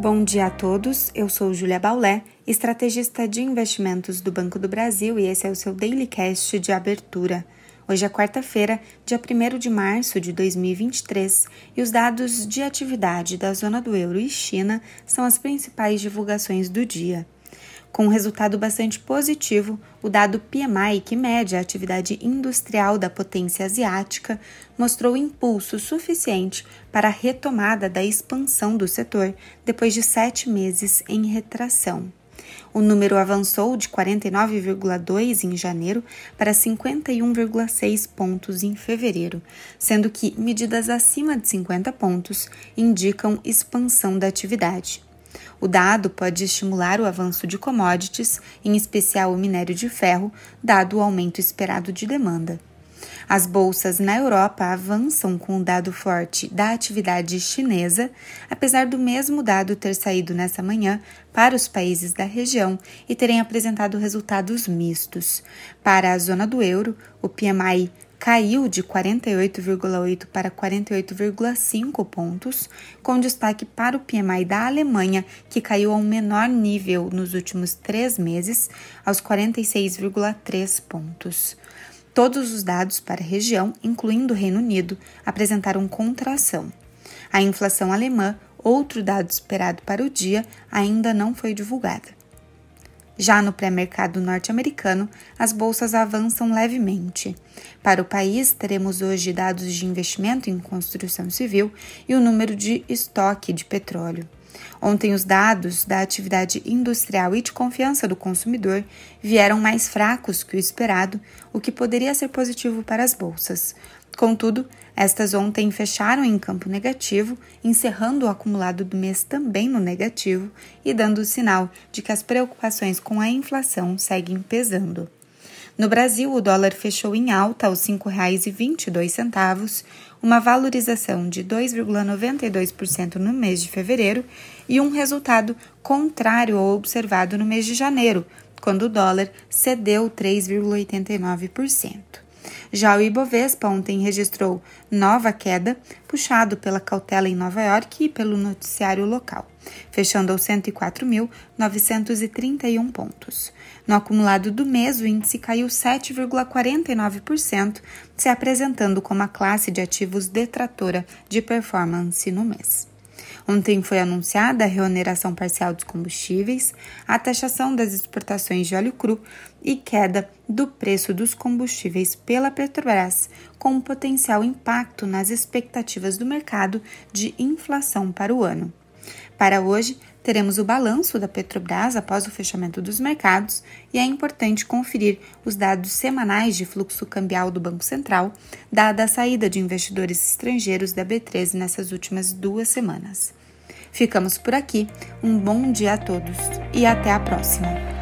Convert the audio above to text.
Bom dia a todos, eu sou Julia Baulé, estrategista de investimentos do Banco do Brasil e esse é o seu Daily Cast de abertura. Hoje é quarta-feira, dia 1 de março de 2023, e os dados de atividade da zona do euro e China são as principais divulgações do dia. Com um resultado bastante positivo, o dado PMI, que mede a atividade industrial da potência asiática, mostrou impulso suficiente para a retomada da expansão do setor depois de sete meses em retração. O número avançou de 49,2 em janeiro para 51,6 pontos em fevereiro, sendo que medidas acima de 50 pontos indicam expansão da atividade. O dado pode estimular o avanço de commodities, em especial o minério de ferro, dado o aumento esperado de demanda. As bolsas na Europa avançam com o dado forte da atividade chinesa, apesar do mesmo dado ter saído nessa manhã para os países da região e terem apresentado resultados mistos. Para a zona do euro, o PMI caiu de 48,8 para 48,5 pontos, com destaque para o PMI da Alemanha, que caiu a um menor nível nos últimos três meses, aos 46,3 pontos. Todos os dados para a região, incluindo o Reino Unido, apresentaram contração. A inflação alemã, outro dado esperado para o dia, ainda não foi divulgada. Já no pré-mercado norte-americano, as bolsas avançam levemente. Para o país, teremos hoje dados de investimento em construção civil e o número de estoque de petróleo. Ontem, os dados da atividade industrial e de confiança do consumidor vieram mais fracos que o esperado, o que poderia ser positivo para as bolsas. Contudo, estas ontem fecharam em campo negativo, encerrando o acumulado do mês também no negativo e dando o sinal de que as preocupações com a inflação seguem pesando. No Brasil, o dólar fechou em alta aos R$ 5,22, uma valorização de 2,92% no mês de fevereiro e um resultado contrário ao observado no mês de janeiro, quando o dólar cedeu 3,89%. Já o Ibovespa ontem registrou nova queda, puxado pela cautela em Nova York e pelo noticiário local, fechando aos 104.931 pontos. No acumulado do mês, o índice caiu 7,49%, se apresentando como a classe de ativos detratora de performance no mês. Ontem foi anunciada a reoneração parcial dos combustíveis, a taxação das exportações de óleo cru e queda do preço dos combustíveis pela Petrobras, com um potencial impacto nas expectativas do mercado de inflação para o ano. Para hoje, teremos o balanço da Petrobras após o fechamento dos mercados e é importante conferir os dados semanais de fluxo cambial do Banco Central, dada a saída de investidores estrangeiros da B13 nessas últimas duas semanas. Ficamos por aqui, um bom dia a todos e até a próxima!